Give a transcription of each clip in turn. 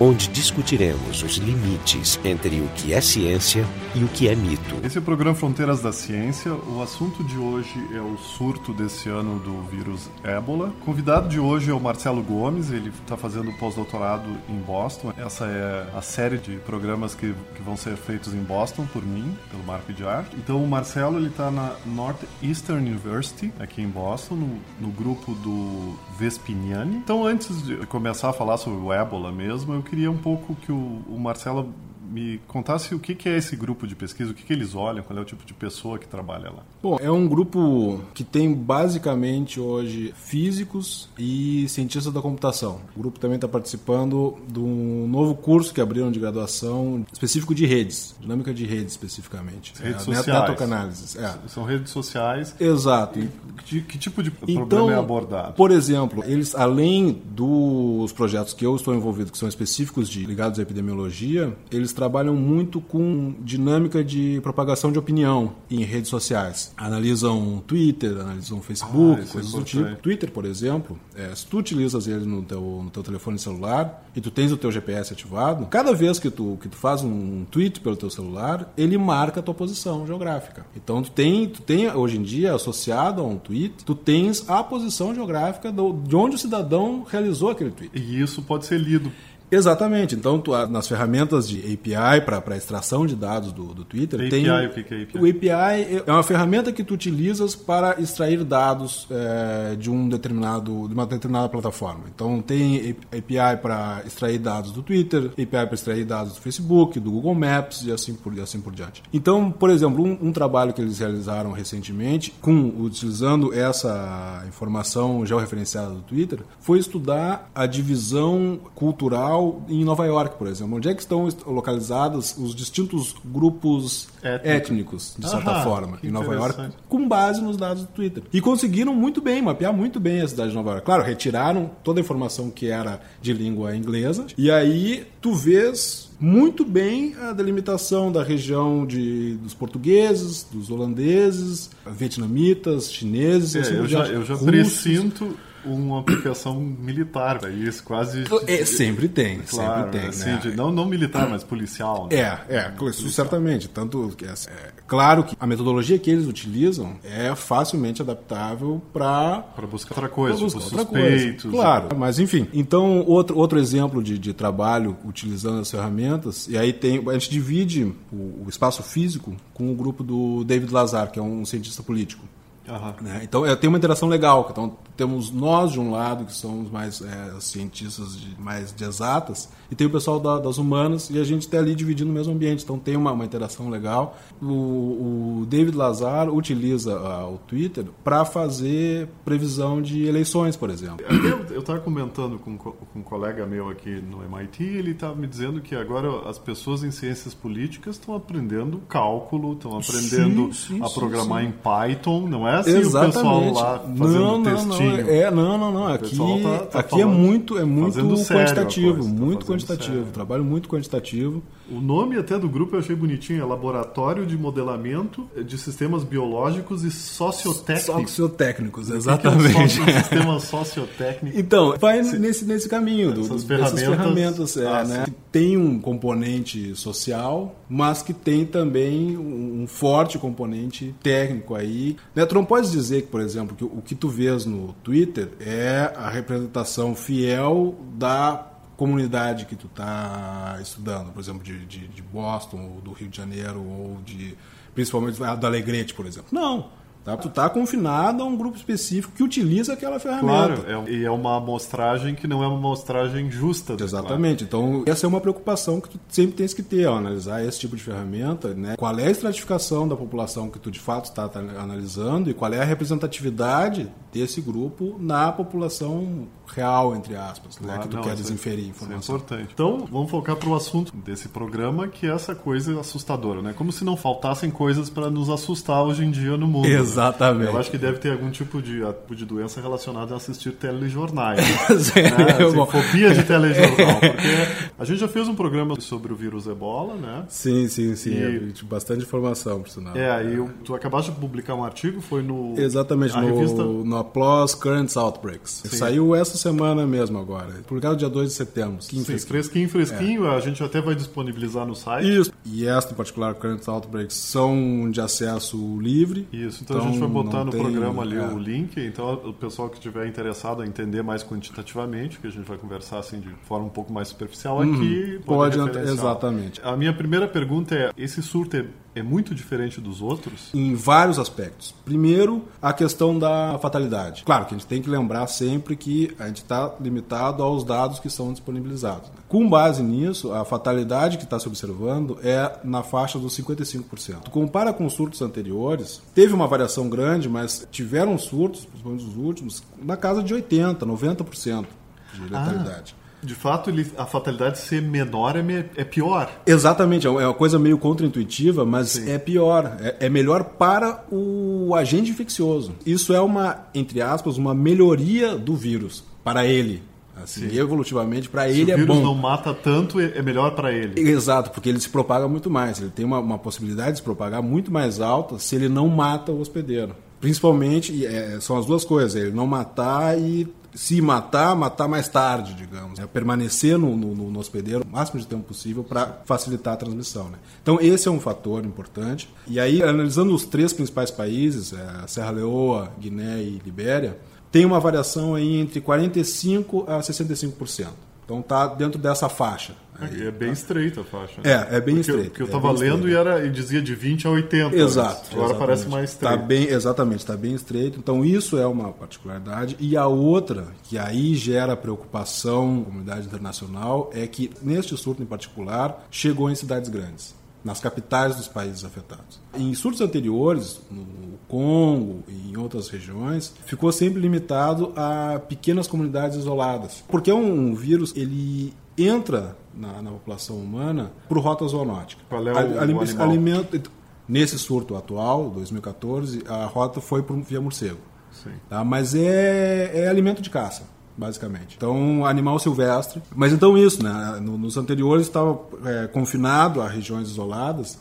onde discutiremos os limites entre o que é ciência e o que é mito. Esse é o programa Fronteiras da Ciência. O assunto de hoje é o surto desse ano do vírus ébola. O convidado de hoje é o Marcelo Gomes, ele está fazendo pós-doutorado em Boston. Essa é a série de programas que, que vão ser feitos em Boston por mim, pelo Marco de Arte. Então o Marcelo ele está na Northeastern University, aqui em Boston, no, no grupo do Vespiniani. Então antes de começar a falar sobre o ébola mesmo, eu queria um pouco que o, o Marcelo me contasse o que, que é esse grupo de pesquisa, o que, que eles olham, qual é o tipo de pessoa que trabalha lá. Bom, é um grupo que tem basicamente hoje físicos e cientistas da computação. O grupo também está participando de um novo curso que abriram de graduação específico de redes, dinâmica de redes especificamente. Redes é, sociais. Network É. São redes sociais. Exato. Que, que tipo de Então, problema é abordado? Por exemplo, eles, além dos projetos que eu estou envolvido, que são específicos de ligados à epidemiologia, eles trabalham muito com dinâmica de propagação de opinião em redes sociais. Analisam Twitter, analisam Facebook, Ah, é coisas do tipo. Twitter, por exemplo, é, se tu utilizas ele no teu, no teu telefone celular e tu tens o teu GPS ativado, cada vez que tu, que tu faz um tweet pelo teu celular, ele marca a tua posição geográfica. Então tu tem, tu tem hoje em dia associado a um tweet, tu tens a posição geográfica do, de onde o cidadão realizou aquele tweet. E isso pode ser lido. Exatamente. Então, tu, nas ferramentas de API para extração de dados do, do Twitter, API, tem o que que é API? O API é uma ferramenta que tu utilizas para extrair dados eh, de um determinado de uma determinada plataforma. Então, tem API para extrair dados do Twitter, API para extrair dados do Facebook, do Google Maps e assim por, e assim por diante. Então, por exemplo, um, um trabalho que eles realizaram recentemente, com utilizando essa informação georreferenciada do Twitter, foi estudar a divisão cultural em Nova York, por exemplo. Onde é que estão localizados os distintos grupos Étnico. étnicos, de certa Aham, forma, em Nova York, com base nos dados do Twitter. E conseguiram muito bem, mapear muito bem a cidade de Nova York. Claro, retiraram toda a informação que era de língua inglesa, e aí tu vês muito bem a delimitação da região de, dos portugueses, dos holandeses, vietnamitas, chineses, É, assim eu, já, eu já russos. presinto uma aplicação militar para isso, quase. É, sempre tem, Claro, sempre tem. assim, né? de- não, não militar, mas policial. Né? É, é, certamente. Tanto que é, é claro que a metodologia que eles utilizam é facilmente adaptável para Para buscar outra coisa, pra tipo buscar outra coisa. suspeitos. Claro, mas enfim. Então, outro, outro exemplo de, de trabalho utilizando as ferramentas, e aí tem. A gente divide o, o espaço físico com o grupo do David Lazar, que é um cientista político. Aham. né? Então é, tem uma interação legal. Então temos nós de um lado que somos mais é, cientistas de, mais de exatas e tem o pessoal da- das humanas e a gente está ali dividindo o mesmo ambiente. Então tem uma, uma interação legal. O, o David Lazar utiliza ah, o Twitter para fazer previsão de eleições, por exemplo. Eu estava comentando com, co- com um colega meu aqui no MIT, ele estava me dizendo que agora as pessoas em ciências políticas estão aprendendo cálculo, estão aprendendo Sim, sim, a programar sim. em Python, não é assim o pessoal lá fazendo não, não, textinho. não, é, não, não, não. Aqui, tá- tá aqui é muito, é muito sério quantitativo, coisa, tá muito quantitativo, sério. trabalho muito quantitativo. O nome até do grupo eu achei bonitinho, é Laboratório de Modelamento de Sistemas Biológicos e Sociotécnicos. Sociotécnicos, é um exatamente. um sistema sociotécnico. Então, vai nesse, nesse caminho do, Essas ferramentas- ferramentas, é, Ah, né? tem um componente social, mas que tem também um, forte componente técnico aí. Né? Tu não pode dizer que, por exemplo, que o que tu vês no Twitter é a representação fiel da comunidade que tu está estudando, por exemplo, de, de, de Boston, ou do Rio de Janeiro, ou de principalmente ah, do Alegrete, por exemplo. Não. Tá? Tu está confinado a um grupo específico que utiliza aquela ferramenta. Claro, é, e é uma amostragem que não é uma amostragem justa. Exatamente. Então, essa é uma preocupação que tu sempre tens que ter ao analisar esse tipo de ferramenta, né? Qual é a estratificação da população que tu de fato está tá analisando e qual é a representatividade desse grupo na população real, entre aspas, né, Claro, que tu não, queres é- inferir Isso é informação. importante. Então, vamos focar para o assunto desse programa, que é essa coisa assustadora, né? Como se não faltassem coisas para nos assustar hoje em dia no mundo. né? Exatamente. Eu acho que deve ter algum tipo de, de doença relacionada a assistir telejornais. Né? Assim, bom. fobia de telejornal. Porque a gente já fez um programa sobre o vírus ebola, né? Sim, sim, sim. E- é, bastante informação, por sinal. É, aí eu- tu acabaste de publicar um artigo, foi no. Exatamente, no, revista. no Applause Currents Outbreaks. Saiu essa semana mesmo agora, publicado dia 2 de setembro. Sim, fresquinho. fresquinho, fresquinho, É. a gente até vai disponibilizar no site. Isso. E esta em particular, Currents Outbreaks, são de acesso livre. Isso, então, a gente vai botar no tem- programa ali é. o link. Então, o pessoal que estiver interessado a entender mais quantitativamente, que a gente vai conversar assim de forma um pouco mais superficial aqui, Uhum. Pode, referenciar. exatamente. A minha primeira pergunta é: esse surto é, é muito diferente dos outros? em vários aspectos. Primeiro, a questão da fatalidade. Claro que a gente tem que lembrar sempre que a gente está limitado aos dados que são disponibilizados. né? Com base nisso, a fatalidade que está se observando é na faixa dos 55%. Tu compara com os surtos anteriores, teve uma variação grande, mas tiveram surtos, principalmente os últimos, na casa de 80%, 90% de letalidade. De fato, ele- a fatalidade ser menor é, me- é pior. Exatamente, é uma coisa meio contraintuitiva, mas é pior. É, é melhor para o agente infeccioso. Isso é uma, entre aspas, uma melhoria do vírus para ele. Assim, evolutivamente, para Se ele o é vírus bom. não mata tanto, é é melhor para ele. Exato, porque ele se propaga muito mais. Ele tem uma, uma possibilidade de se propagar muito mais alta se ele não mata o hospedeiro. Principalmente, é, são as duas coisas: ele não matar e se matar, matar mais tarde, digamos. É permanecer no, no, no hospedeiro o máximo de tempo possível para facilitar a transmissão. Né? Então, esse é um fator importante. E aí, analisando os três principais países, é, Serra Leoa, Guiné e Libéria, tem uma variação aí entre 45% a 65%. Então, está dentro dessa faixa. Aí. É bem estreita a faixa. É, é bem porque, estreito, Porque eu é estava bem lendo e, era, e dizia de 20 a 80. Exato. Agora exatamente. parece mais Tá estreito. bem, exatamente, está bem estreito. Então isso é uma particularidade. E a outra, que aí gera preocupação na comunidade internacional, é que neste surto em particular chegou em cidades grandes, nas capitais dos países afetados. Em surtos anteriores, no Congo e em outras regiões, ficou sempre limitado a pequenas comunidades isoladas. Porque é um vírus, ele entra na, na população humana por rota zoonótica. Qual é o- o alimento- Nesse surto atual, 2014, a rota foi por via morcego. Sim. Tá? Mas é, é alimento de caça, basicamente. Então, animal silvestre. Mas então isso, né? No- Nos anteriores estava é, confinado a regiões isoladas.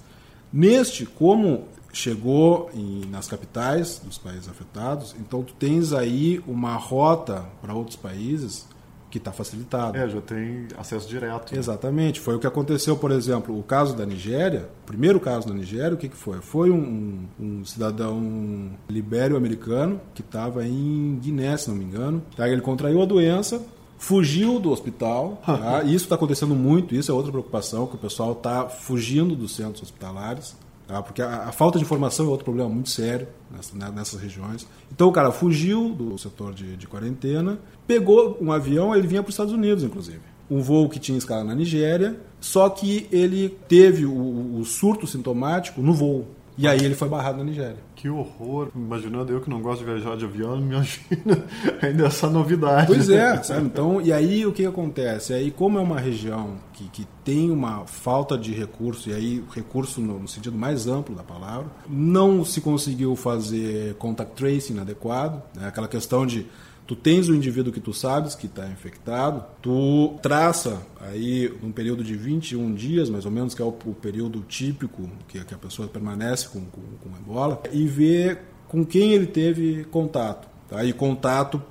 Neste, como chegou em- nas capitais dos países afetados, então tu tens aí uma rota para outros países que está facilitada. É, já tem acesso direto. né? Exatamente. Foi o que aconteceu, por exemplo, o caso da Nigéria. O primeiro caso da Nigéria, o que, que foi? Foi um, um cidadão libério-americano que estava em Guiné, se não me engano. Tá? Ele contraiu a doença, fugiu do hospital. Tá? Isso está acontecendo muito, isso é outra preocupação, que o pessoal está fugindo dos centros hospitalares. Tá? Porque a, a falta de informação é outro problema muito sério nessa- né, nessas regiões. Então o cara fugiu do setor de, de quarentena, pegou um avião, ele vinha para os Estados Unidos, inclusive. Um voo que tinha escala na Nigéria, só que ele teve o, o surto sintomático no voo. E aí ele foi barrado na Nigéria. Que horror. Imaginando eu que não gosto de viajar de avião, imagina ainda essa novidade. Pois é, sabe? Então, e aí o que acontece? Aí, como é uma região que, que tem uma falta de recurso, e aí recurso no, no sentido mais amplo da palavra, não se conseguiu fazer contact tracing adequado, né? aquela questão de tu tens o indivíduo que tu sabes que está infectado, tu traça aí um período de 21 dias, mais ou menos, que é o, o período típico que, que a pessoa permanece com, com, com ebola, e vê com quem ele teve contato. Tá? E contato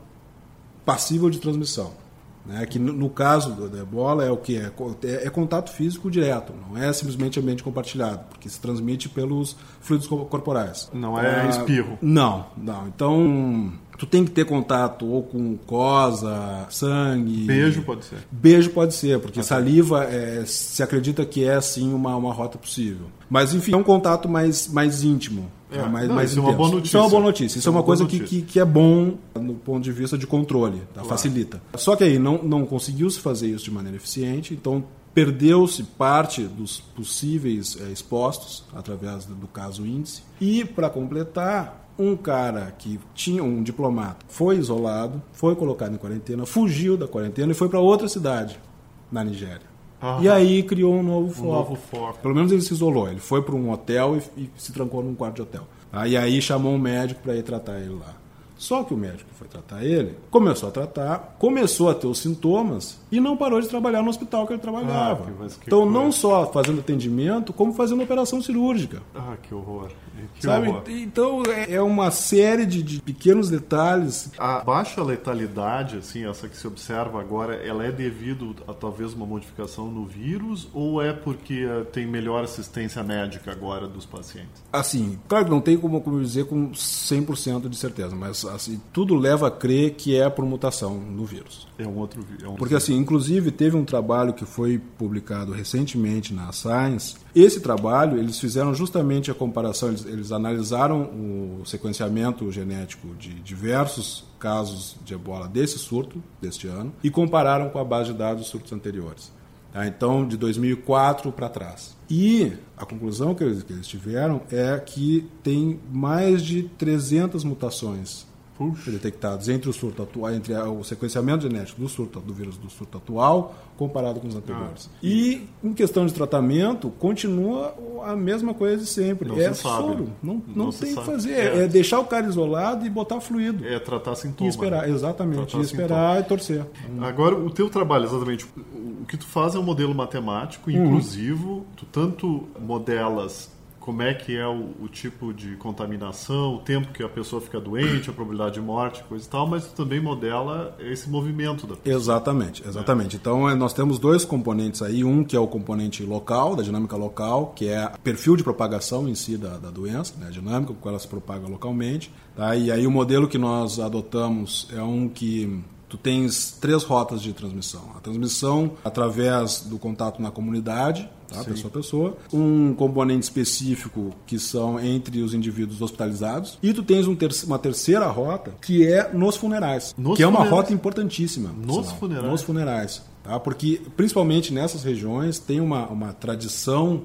passível de transmissão. Né? Que no, no caso do- da ebola é o que? É, é, é contato físico direto, não é simplesmente ambiente compartilhado, porque se transmite pelos fluidos co- corporais. Não é Ah, espirro. Não, não. Então, tu tem que ter contato ou com cosa, sangue. Beijo pode ser. Beijo pode ser, porque saliva é, se acredita que é sim uma, uma rota possível. Mas enfim, é um contato mais, mais íntimo. É, mais, não, mais isso é uma boa Isso é uma boa notícia. notícia. Isso é uma coisa que, que, que é bom no ponto de vista de controle, tá? facilita. Só que aí não, não conseguiu se fazer isso de maneira eficiente, então perdeu-se parte dos possíveis eh, expostos através do, do caso índice. E, para completar, um cara que tinha um diplomata foi isolado, foi colocado em quarentena, fugiu da quarentena e foi para outra cidade na Nigéria. Aham. E aí criou um novo foco. Um novo foco. Pelo menos ele se isolou. Ele foi para um hotel e, e, se trancou num quarto de hotel. Aí aí chamou um médico para ir tratar ele lá. Só que o médico que foi tratar ele começou a tratar, começou a ter os sintomas e não parou de trabalhar no hospital que ele trabalhava. Ah, que, que então, não só fazendo atendimento, como fazendo operação cirúrgica. Ah, que horror. Que Sabe? Horror. Então é, é uma série de, de, pequenos detalhes. A baixa letalidade, assim, essa que se observa agora, ela é devido a talvez uma modificação no vírus ou é porque uh, tem melhor assistência médica agora dos pacientes? Assim, claro que não tem como, como dizer com 100% de certeza, mas assim, tudo leva a crer que é por mutação no vírus. É um outro é um Porque assim, inclusive teve um trabalho que foi publicado recentemente na Science. Esse trabalho, eles fizeram justamente a comparação, eles, eles analisaram o sequenciamento genético de diversos casos de ebola desse surto, deste ano, e compararam com a base de dados dos surtos anteriores. Tá? Então, de 2004 para trás. E a conclusão que eles, que eles tiveram é que tem mais de 300 mutações Puxa. detectados entre o surto atual, entre o sequenciamento genético do surto do vírus do surto atual comparado com os anteriores. Ah. E em questão de tratamento, continua a mesma coisa de sempre. Não é se soro. Sabe. Não, não, não tem o que fazer. É. é. deixar o cara isolado e botar fluido. É tratar sintomas. E esperar, exatamente. Tratar e esperar sintoma. e torcer. Agora, o teu trabalho, exatamente, o que tu faz é um modelo matemático uhum. inclusivo. Uhum. Tu tanto modelas como é que é o, o, tipo de contaminação, o tempo que a pessoa fica doente, a probabilidade de morte, coisa e tal, mas também modela esse movimento da pessoa. Exatamente, exatamente. É. Então é, nós temos dois componentes aí, um que é o componente local, da dinâmica local, que é o perfil de propagação em si da, da doença, né, a dinâmica, como ela se propaga localmente. Tá? E aí o modelo que nós adotamos é um que tu tens três rotas de transmissão. A transmissão através do contato na comunidade, tá? pessoa a pessoa. Um componente específico que são entre os indivíduos hospitalizados. E tu tens um ter uma terceira rota que é nos funerais. Nos que funerais. é uma rota importantíssima. Nos funerais. Nos funerais. Tá? Porque, principalmente nessas regiões, tem uma, uma tradição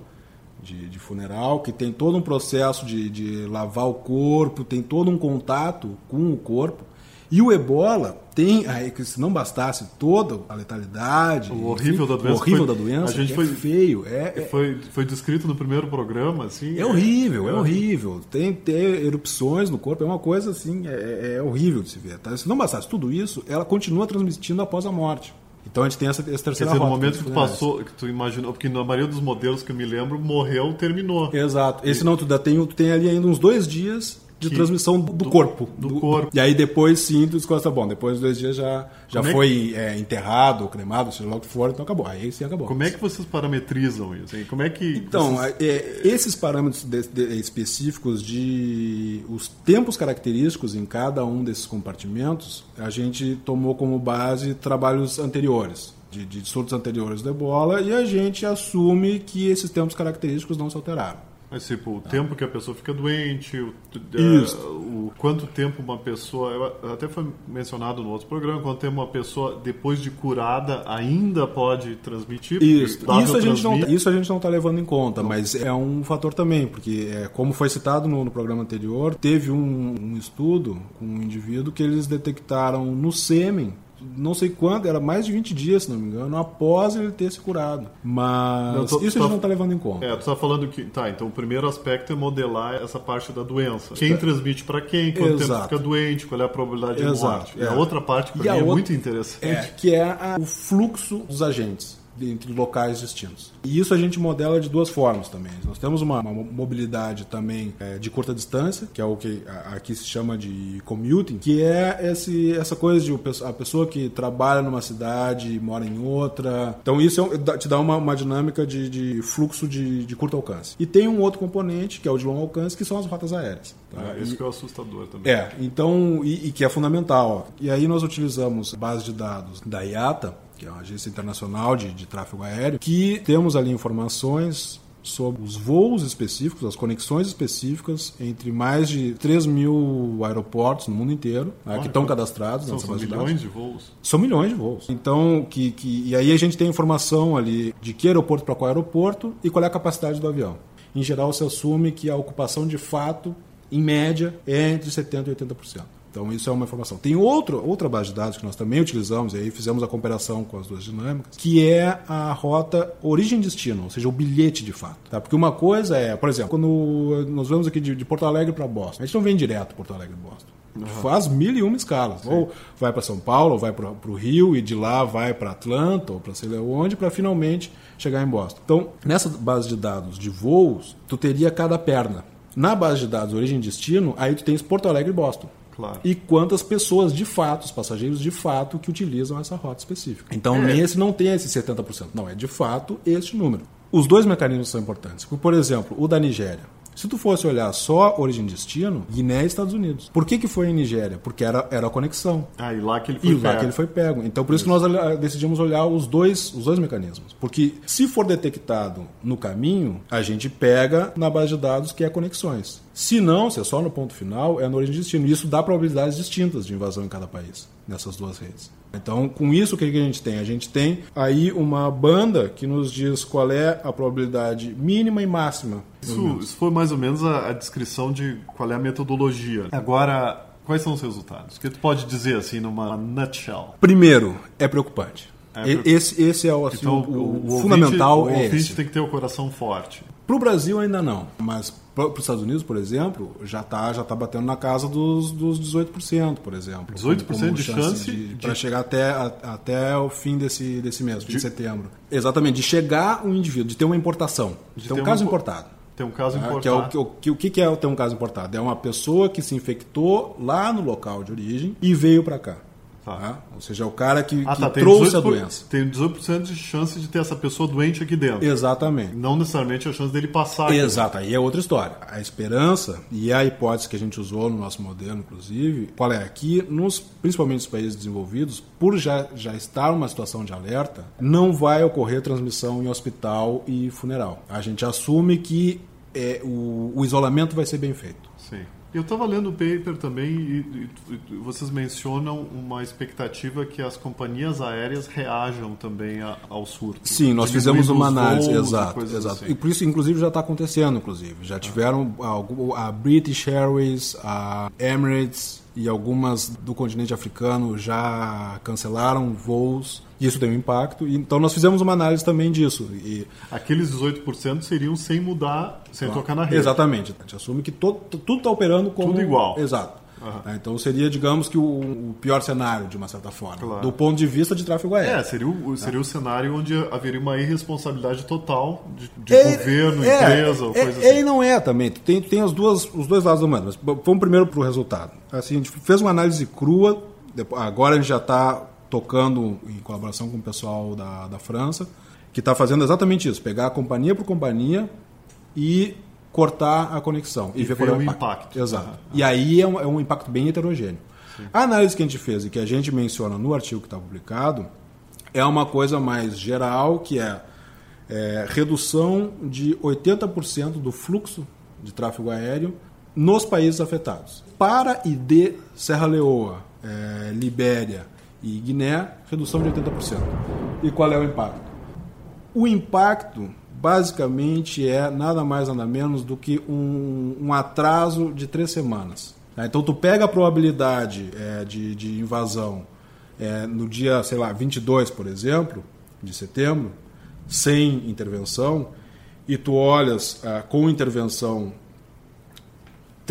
de, de, funeral, que tem todo um processo de, de, lavar o corpo, tem todo um contato com o corpo. E o ebola tem, aí, que se não bastasse toda a letalidade, o horrível enfim, da doença, o horrível foi, da doença, a gente é foi, feio, é, é, foi, foi descrito no primeiro programa, assim. É horrível, é, é horrível. Tem ter erupções no corpo, é uma coisa assim, é, é, é horrível de se ver. Tá? Se não bastasse tudo isso, ela continua transmitindo após a morte. Então a gente tem essa, essa terceira Quer dizer, no momento que tu passou, que tu imaginou, porque na maioria dos modelos que eu me lembro, morreu, terminou. Exato. Esse e... não, tu tem, tu tem ali ainda uns dois dias de que, transmissão do, do corpo. Do, do, corpo. E aí depois sim, tu descosta, bom, depois de dois dias já, já é foi é, enterrado, cremado, seja lá o que for, então acabou. Aí sim acabou. Como é que vocês parametrizam isso? Como é que então, vocês... é, esses parâmetros de, de, específicos de os tempos característicos em cada um desses compartimentos, a gente tomou como base trabalhos anteriores. De, de surtos anteriores do ebola e a gente assume que esses tempos característicos não se alteraram. Mas, tipo, o ah. tempo que a pessoa fica doente, o, uh, o, quanto tempo uma pessoa. Até foi mencionado no outro programa, quanto tempo uma pessoa, depois de curada, ainda pode transmitir. Isso, isso a, gente não, isso a gente não está levando em conta, não. mas é um fator também, porque, é, como foi citado no, no programa anterior, teve um, um estudo com um indivíduo que eles detectaram no sêmen não sei quanto, era mais de 20 dias, se não me engano, após ele ter se curado. Mas não, tô, isso a gente tá, não está levando em conta. É, tu está falando que. Tá, então o primeiro aspecto é modelar essa parte da doença. Quem transmite para quem, quanto Exato. tempo fica doente, qual é a probabilidade de Exato, morte. É. E a outra parte que para mim é outra, muito interessante. É, que é a, o fluxo dos agentes entre locais distintos. E isso a gente modela de duas formas também. Nós temos uma, uma mobilidade também é, de curta distância, que é o que aqui se chama de commuting, que é esse, essa coisa de a pessoa que trabalha numa cidade mora em outra. Então isso é, te dá uma, uma dinâmica de, de fluxo de, de, curto alcance. E tem um outro componente, que é o de longo alcance, que são as rotas aéreas. Tá? É, isso e, que é assustador também. É, então, e, e que é fundamental. E aí nós utilizamos base de dados da IATA, que é uma agência internacional de, de tráfego aéreo, que temos ali informações sobre os voos específicos, as conexões específicas entre mais de 3 mil aeroportos no mundo inteiro né, que estão cadastrados são, são milhões de voos? São milhões de voos. Então que, que e aí a gente tem informação ali de que aeroporto para qual aeroporto e qual é a capacidade do avião. Em geral se assume que a ocupação de fato Em média, é entre 70% e 80%. Então, isso é uma informação. Tem outro, outra base de dados que nós também utilizamos, e aí fizemos a comparação com as duas dinâmicas, que é a rota origem-destino, ou seja, o bilhete de fato. Tá? Porque uma coisa é, por exemplo, quando nós vamos aqui de, de Porto Alegre para Boston, a gente não vem direto Porto Alegre Boston. Uhum. Faz mil e uma escalas. Sim. Ou vai para São Paulo, ou vai para o Rio, e de lá vai para Atlanta, ou para sei lá onde, para finalmente chegar em Boston. Então, nessa base de dados de voos, tu teria cada perna. Na base de dados origem e destino, aí tu tens Porto Alegre e Boston. Claro. E quantas pessoas de fato, os passageiros de fato, que utilizam essa rota específica. Então, é. nesse não tem esse 70%. Não, é de fato este número. Os dois mecanismos são importantes. Por exemplo, o da Nigéria. Se tu fosse olhar só origem e destino, Guiné e Estados Unidos. Por que, que foi em Nigéria? Porque era, era a conexão. Ah, e lá que ele foi e pego. lá que ele foi pego. Então por isso, isso. que nós decidimos olhar os dois, os dois mecanismos. Porque se for detectado no caminho, a gente pega na base de dados que é conexões. Se não, se é só no ponto final, é no origem e destino. Isso dá probabilidades distintas de invasão em cada país, nessas duas redes. Então, com isso, o que a gente tem? A gente tem aí uma banda que nos diz qual é a probabilidade mínima e máxima. Isso, isso foi mais ou menos a, a, descrição de qual é a metodologia. Agora, quais são os resultados? O que tu pode dizer assim numa nutshell? Primeiro, é preocupante. É esse, esse é o, assim, então, o, o, o, fundamental. O é ouvinte tem que ter o coração forte. Para o Brasil ainda não, mas para os Estados Unidos, por exemplo, já está já tá batendo na casa dos, dos 18%, por exemplo. 18% como, como de chance? De, de... Para chegar até, a, até o fim desse, desse mês, de... de setembro. Exatamente, de chegar um indivíduo, de ter uma importação, de ter um caso uma... importado. Tem um caso tá? importado. Que é o, que, o, que é ter um caso importado? É uma pessoa que se infectou lá no local de origem e veio para cá. Tá. Né? Ou seja, é o cara que, ah, que tá. trouxe a doença. Tem 18% de chance de ter essa pessoa doente aqui dentro. Exatamente. Não necessariamente a chance dele passar. Aqui. Exato, aí é outra história. A esperança, e a hipótese que a gente usou no nosso modelo, inclusive, qual é? Aqui, nos, principalmente nos países desenvolvidos, por já, já estar uma situação de alerta, não vai ocorrer transmissão em hospital e funeral. A gente assume que é, o, o isolamento vai ser bem feito. Sim. Eu estava lendo o paper também e, e, vocês mencionam uma expectativa que as companhias aéreas reajam também a, ao surto. Sim, nós fizemos uma análise, exato, exato. Assim. E por isso, inclusive, já está acontecendo, inclusive. Já tiveram a, a British Airways, a Emirates e algumas do continente africano já cancelaram voos isso tem um impacto. Então nós fizemos uma análise também disso. E... Aqueles 18% seriam sem mudar, sem ah, tocar na rede. Exatamente. A gente assume que todo, tudo está operando como. Tudo igual. Exato. Uhum. Então seria, digamos que o, o, pior cenário, de uma certa forma, claro. do ponto de vista de tráfego aéreo. É, seria o, seria o cenário onde haveria uma irresponsabilidade total de, de é, governo, é, empresa, ou é, coisa assim. E não é também. Tem, tem as duas, os dois lados do mundo. Mas vamos primeiro para o resultado. Assim, a gente fez uma análise crua, agora a gente já está tocando em colaboração com o pessoal da, da França, que está fazendo exatamente isso: pegar a companhia por companhia e cortar a conexão. E, e ver qual é o impacto. impacto. Exato. Ah, E aí é um, é um, impacto bem heterogêneo. Sim. A análise que a gente fez e que a gente menciona no artigo que está publicado é uma coisa mais geral, que é, é redução de 80% do fluxo de tráfego aéreo nos países afetados. Para e de Serra Leoa, é, Libéria, e Guiné, redução de 80%. E qual é o impacto? O impacto, basicamente, é nada mais nada menos do que um, um atraso de três semanas. Tá? Então, tu pega a probabilidade é, de, de, invasão é, no dia, sei lá, 22, por exemplo, de setembro, sem intervenção, e tu olhas ah, com intervenção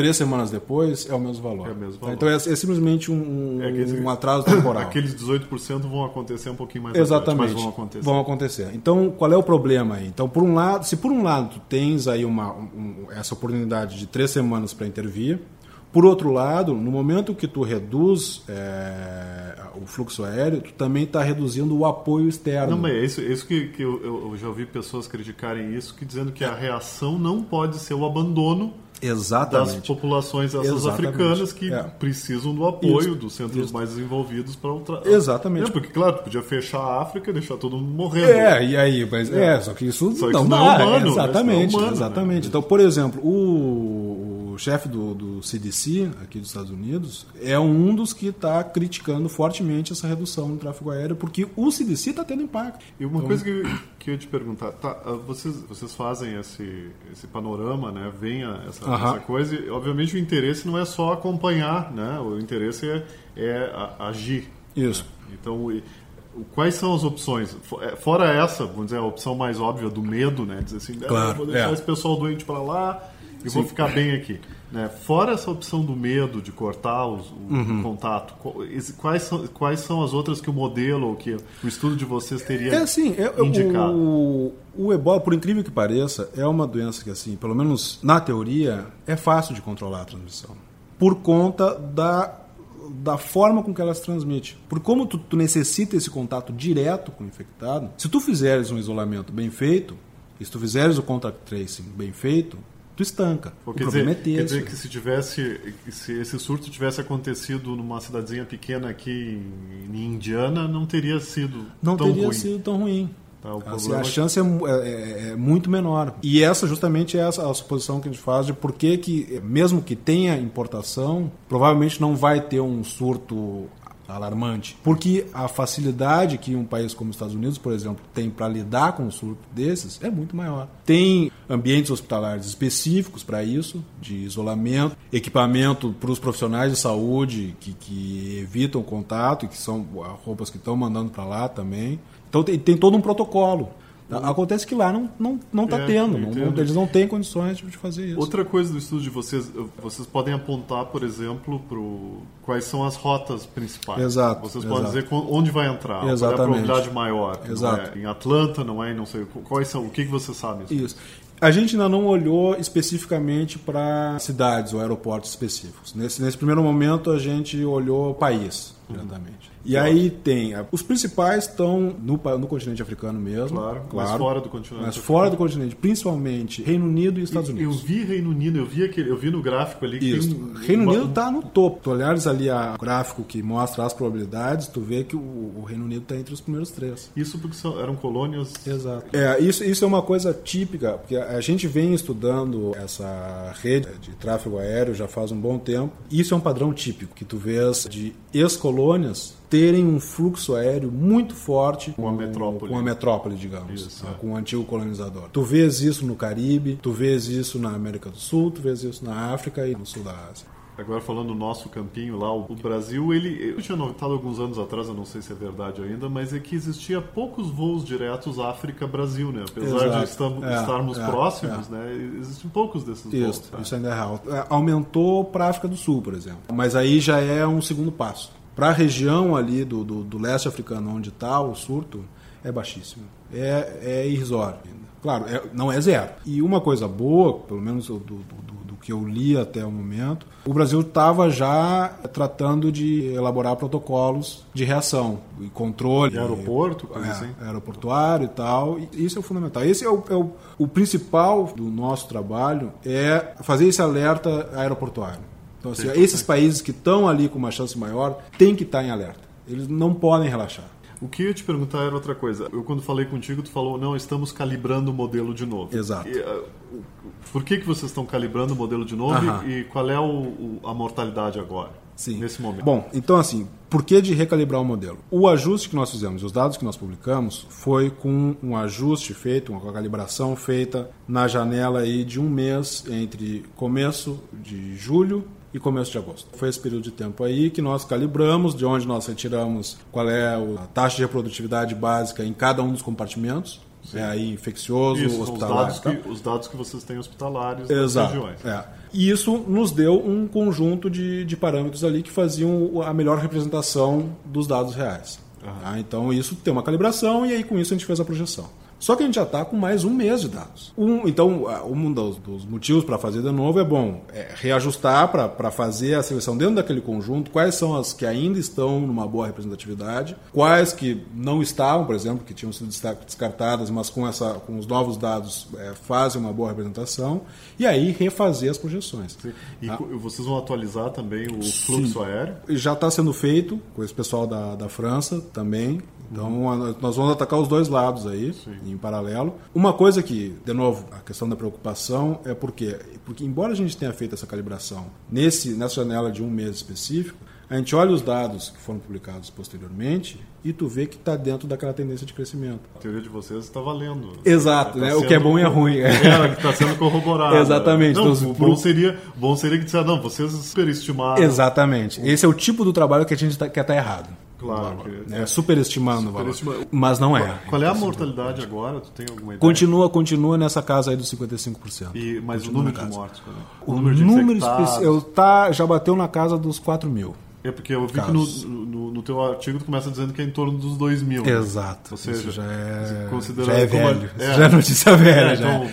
três semanas depois é o mesmo valor. É o mesmo valor. Então é, é simplesmente um, é um atraso temporal. Aqueles 18% vão acontecer um pouquinho mais Exatamente. Mas vão acontecer. Vão acontecer. Então, qual é o problema aí? Então, por um lado, se por um lado tu tens aí uma, um, essa oportunidade de três semanas para intervir, por outro lado, no momento que tu reduz é, o fluxo aéreo, tu também está reduzindo o apoio externo. Não, mas é isso, é isso que, que eu, eu, já ouvi pessoas criticarem isso, que dizendo que a reação não pode ser o abandono Exatamente. das populações essas Exatamente. africanas que é. precisam do apoio Isso. dos centros Isso. mais desenvolvidos para outra. Exatamente. É, porque, claro, podia fechar a África, deixar todo mundo morrendo. É, e aí, mas é, é só que isso só não, isso não é humano. exatamente, é humano, exatamente. Né? Então, por exemplo, o o chefe do, do CDC, aqui dos Estados Unidos, é um dos que está criticando fortemente essa redução no tráfego aéreo, porque o CDC está tendo impacto. E uma então, coisa que eu, que eu ia te perguntar, tá, ah, vocês, vocês fazem esse, esse panorama, né? Venha essa, uh -huh. essa coisa, e obviamente o interesse não é só acompanhar, né? O interesse é, é agir. Isso. Né? Então, Quais são as opções? É, fora essa, vamos dizer, a opção mais óbvia do medo, né? Dizer assim, claro, vou deixar é. esse pessoal doente para lá e Sim. vou ficar bem aqui. Né? Fora essa opção do medo de cortar os, o uhum. contato, quais são, quais são as outras que o modelo ou que o estudo de vocês teria é assim, é, indicado? O, o ebola, por incrível que pareça, é uma doença que, assim, pelo menos na teoria, é fácil de controlar a transmissão. Por conta da da forma com que ela se transmite. Por como tu, tu necessita esse contato direto com o infectado, se tu fizeres um isolamento bem feito, se tu fizeres o contact tracing bem feito, tu estanca. o problema dizer, é. Quer dizer que se tivesse, se esse surto tivesse acontecido numa cidadezinha pequena aqui em Indiana, não teria sido não tão teria ruim. sido tão ruim. Tá, assim, a chance é, é, é, é, muito menor. E essa justamente é a suposição que a gente faz de por que, que mesmo que tenha importação, provavelmente não vai ter um surto alarmante. Porque a facilidade que um país como os Estados Unidos, por exemplo, tem para lidar com um surto desses é muito maior. Tem ambientes hospitalares específicos para isso, de isolamento, equipamento para os profissionais de saúde que, que evitam contato e que são roupas que estão mandando para lá também. Então tem, tem todo um protocolo. Tá? Acontece que lá não está não, não tá é, tendo, não, não, eles não têm condições de fazer isso. Outra coisa do estudo de vocês, vocês podem apontar, por exemplo, pro, quais são as rotas principais. Exato. Vocês exato. podem dizer onde vai entrar, Exatamente. qual é a probabilidade maior. Exato. É em Atlanta, não é? Não sei. Quais são? O que, que você sabe? Isso. A gente ainda não olhou especificamente para cidades ou aeroportos específicos. Nesse, nesse primeiro momento, a gente olhou país diretamente. E claro. aí tem. Os principais estão no, no continente africano mesmo. Claro, claro. Mas fora do continente. Mas fora do continente, principalmente Reino Unido e Estados Unidos. Eu vi Reino Unido, eu vi, aquele, eu vi no gráfico ali que Isso. tem... Reino Unido está no topo. Tu olhares ali o gráfico que mostra as probabilidades, tu vê que o, o Reino Unido está entre os primeiros três. Isso porque são, eram colônias. Exato. É, isso, isso é uma coisa típica, porque a gente vem estudando essa rede de tráfego aéreo já faz um bom tempo. Isso é um padrão típico que tu vês de ex-colônias terem um fluxo aéreo muito forte com a metrópole, com a metrópole digamos, isso, né, é. com o antigo colonizador. Tu vês isso no Caribe, tu vês isso na América do Sul, tu vês isso na África e no sul da Ásia. Agora falando do nosso campinho lá, o Brasil, ele, eu tinha notado alguns anos atrás, eu não sei se é verdade ainda, mas é que existia poucos voos diretos África-Brasil, né? Apesar Exato. de estamos, é, estarmos é, próximos, é. né? Existem poucos desses isso, voos. Tá? Isso ainda é real. É, aumentou para a África do Sul, por exemplo. Mas aí já é um segundo passo para a região ali do, do, do, leste africano onde está o surto, é baixíssimo. É, é irrisório. Claro, é, não é zero. E uma coisa boa, pelo menos do, do, do que eu li até o momento, o Brasil estava já tratando de elaborar protocolos de reação e controle. De aeroporto, coisa é, assim? Aeroportuário e tal. E isso é fundamental. Esse é o, é o, o principal do nosso trabalho, é fazer esse alerta aeroportuário. Então, assim, esses países que estão ali com uma chance maior têm que estar em alerta. Eles não podem relaxar. O que eu ia te perguntar era outra coisa. Eu, quando falei contigo, tu falou, não, estamos calibrando o modelo de novo. Exato. E, uh, por que, que vocês estão calibrando o modelo de novo uh -huh. e, e, qual é o, o, a mortalidade agora? Sim. Nesse momento. Bom, então assim, por que de recalibrar o modelo? O ajuste que nós fizemos, os dados que nós publicamos, foi com um ajuste feito, uma calibração feita na janela aí de um mês entre começo de julho e começo de agosto. Foi esse período de tempo aí que nós calibramos, de onde nós retiramos qual é a taxa de reprodutividade básica em cada um dos compartimentos. Sim. É aí infeccioso, isso, hospitalar. Os dados, que, os dados que vocês têm hospitalares Exato, regiões. É. E isso nos deu um conjunto de, de parâmetros ali que faziam a melhor representação dos dados reais. Uhum. Tá? Então isso tem uma calibração e aí com isso a gente fez a projeção. Só que a gente já está com mais um mês de dados. Um, então, um dos, dos motivos para fazer de novo é bom é reajustar para fazer a seleção dentro daquele conjunto, quais são as que ainda estão numa boa representatividade, quais que não estavam, por exemplo, que tinham sido descartadas, mas com, essa, com os novos dados é, fazem uma boa representação, e aí refazer as projeções. Sim. E ah. vocês vão atualizar também o fluxo Sim. aéreo? Já está sendo feito com esse pessoal da, da França também. Então, uhum. nós vamos atacar os dois lados aí. Sim em paralelo. Uma coisa que, de novo, a questão da preocupação é porque, porque embora a gente tenha feito essa calibração nesse, nessa janela de um mês específico, a gente olha os dados que foram publicados posteriormente e tu vê que está dentro daquela tendência de crescimento. A teoria de vocês está valendo. Exato, tá né? o que é bom e é ruim. É, que está sendo corroborado. Exatamente. Não, então, o bom seria, bom seria que dissesse, não, vocês superestimaram. Exatamente. Esse é o tipo do trabalho que a gente tá, quer estar tá errado. Claro. Que... Né? Superestimando o valor. Mas não é. Qual é a mortalidade agora? Tu tem alguma ideia? Continua, continua nessa casa aí dos 55%. E, mas continua o número de mortes, qual é? O, o número, de número eu tá, já bateu na casa dos 4 mil. É porque eu vi Casos. que no, no, no, teu artigo tu começa dizendo que é em torno dos 2 mil. Exato. Ou seja, já é, já é velho. É, Isso já é notícia velha. É, então,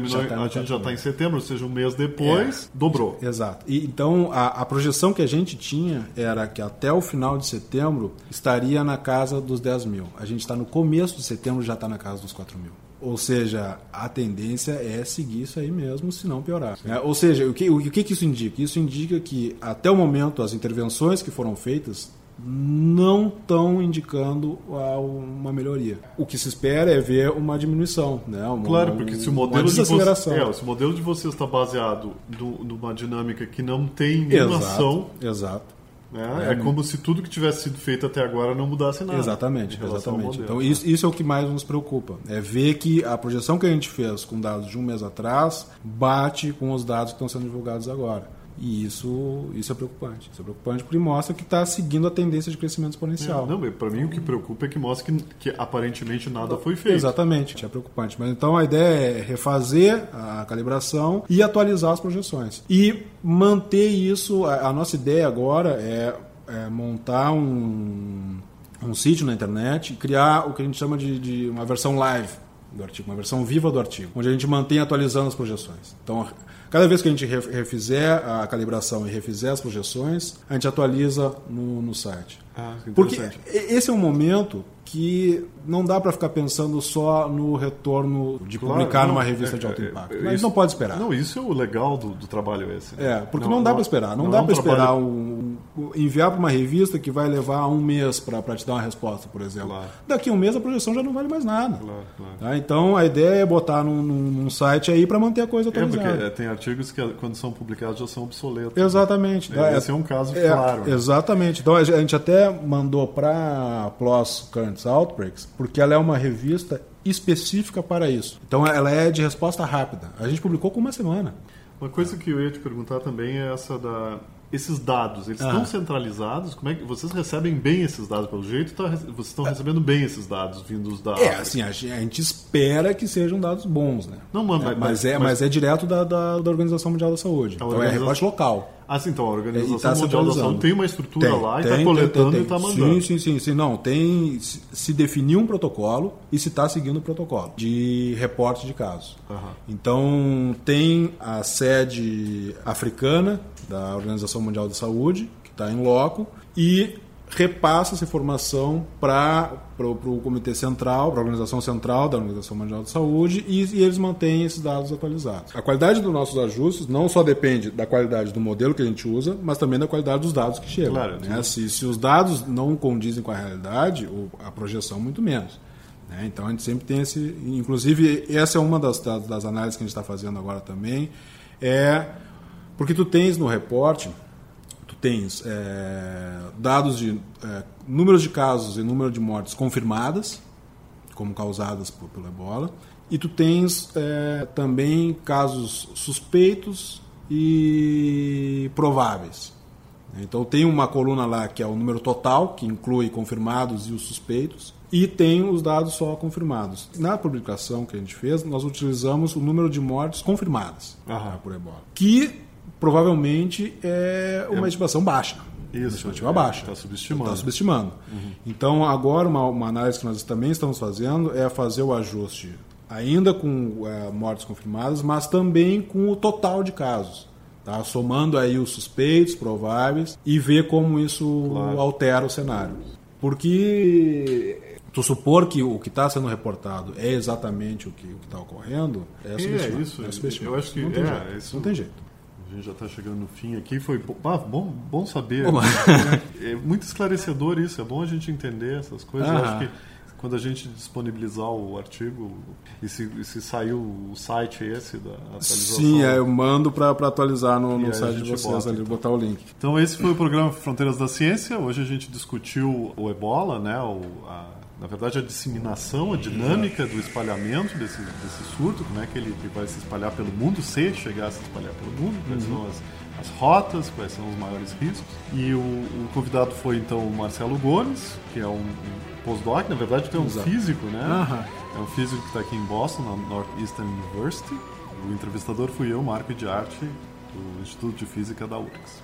terminou, tá, a gente já está em setembro, ou seja, um mês depois, é. dobrou. Exato. E, então, a, a, projeção que a gente tinha era que até o final de setembro estaria na casa dos 10 mil. A gente está no começo de setembro já está na casa dos 4 mil. Ou seja, a tendência é seguir isso aí mesmo, se não piorar. É, ou seja, o que, o que isso indica? Isso indica que, até o momento, as intervenções que foram feitas não estão indicando uma melhoria. O que se espera é ver uma diminuição, né? Uma, claro, porque se o modelo de você, é, se o modelo de vocês está baseado numa dinâmica que não tem nenhuma exato, ação, exato. É, é, como se tudo que tivesse sido feito até agora não mudasse nada. Exatamente, exatamente. Então isso, isso é o que mais nos preocupa. É ver que a projeção que a gente fez com dados de um mês atrás bate com os dados que estão sendo divulgados agora. E isso, isso é preocupante. Isso é preocupante porque mostra que está seguindo a tendência de crescimento exponencial. É, não, para mim o que preocupa é que mostra que, que aparentemente nada foi feito. Exatamente, é preocupante. Mas então a ideia é refazer a calibração e atualizar as projeções. E manter isso, a, a nossa ideia agora é, é montar um, um sítio na internet, criar o que a gente chama de, de uma versão live do artigo, uma versão viva do artigo, onde a gente mantém atualizando as projeções. Então, Cada vez que a gente refizer a calibração e refizer as projeções, a gente atualiza no, no site. Ah, Porque esse é um momento que não dá para ficar pensando só no retorno de claro, publicar não, numa revista é, de alto é, impacto. É, Mas isso, não pode esperar. Não, isso é o legal do, do trabalho esse. Né? É, porque não, não dá para esperar. Não, dá é para esperar um, enviar para uma revista que vai levar um mês para te dar uma resposta, por exemplo. Claro. Daqui a um mês a projeção já não vale mais nada. Claro. Tá? Então a ideia é botar num, num site aí para manter a coisa atualizada. É, porque tem artigos que quando são publicados já são obsoletos. Exatamente. Né? Esse é, um caso claro. Exatamente. Então a gente até mandou para para PLOS Current Outbreaks, porque ela é uma revista específica para isso. Então ela é de resposta rápida. A gente publicou com uma semana. Uma coisa que eu ia te perguntar também é essa da esses dados, eles ah. estão centralizados? Como é que vocês recebem bem esses dados pelo jeito? Tá, vocês estão recebendo bem esses dados vindos da É, assim, a gente espera que sejam dados bons, né? Não, mas, é, mas, é, mas, mas é direto da, da, da, Organização Mundial da Saúde. Então é reporte local. Ah, sim, então a Organização tá Mundial da Saúde tem uma estrutura tem, lá e está coletando tem, tem, e está mandando. Sim, sim, sim, sim. Não, tem. Se definiu um protocolo e se está seguindo o protocolo de reporte de casos. Uhum. Então tem a sede africana da Organização Mundial da Saúde, que está em loco, e repassa essa informação para o Comitê Central, para a Organização Central da Organização Mundial da Saúde, e, e, eles mantêm esses dados atualizados. A qualidade dos nossos ajustes não só depende da qualidade do modelo que a gente usa, mas também da qualidade dos dados que chegam. Claro, né? se, se os dados não condizem com a realidade, a projeção muito menos. Né? Então a gente sempre tem esse. Inclusive, essa é uma das, das, análises que a gente está fazendo agora também. É porque tu tens no reporte, tens é, dados de é, números de casos e número de mortes confirmadas, como causadas por, pelo ebola, e tu tens é, também casos suspeitos e prováveis. Então tem uma coluna lá que é o número total, que inclui confirmados e os suspeitos, e tem os dados só confirmados. Na publicação que a gente fez, nós utilizamos o número de mortes confirmadas Aham. por ebola, que provavelmente é uma é. estimação baixa. Isso, uma estimativa é, baixa. Está subestimando. Está subestimando. Uhum. Então, agora, uma, uma, análise que nós também estamos fazendo é fazer o ajuste, ainda com é, mortes confirmadas, mas também com o total de casos. Tá? Somando aí os suspeitos, prováveis, e ver como isso claro. altera o cenário. Porque tu supor que o que está sendo reportado é exatamente o que está ocorrendo, é, é isso. É eu acho que não tem, é, jeito, isso... não tem jeito gente já está chegando no fim aqui. Foi ah, bom, bom saber. é muito esclarecedor isso. É bom a gente entender essas coisas. Acho que quando a gente disponibilizar o artigo, e se, e se saiu o site esse da atualização. Sim, é, eu mando para atualizar no, no site de vocês bota, ali, então. botar o link. Então esse foi o programa Fronteiras da Ciência. Hoje a gente discutiu o ebola, né? O, a, na verdade, a disseminação, a dinâmica do espalhamento desse, desse surto, como é que ele, ele vai se espalhar pelo mundo, se chegar a se espalhar pelo mundo, quais uhum. são as as rotas, quais são os maiores riscos. E o, o convidado foi então o Marcelo Gomes, que é um, um postdoc, na verdade tem um Exato. físico, né? Uhum. É um físico que está aqui em Boston, na Northeastern University. O entrevistador fui eu, Marco de Arte, do Instituto de Física da URGS.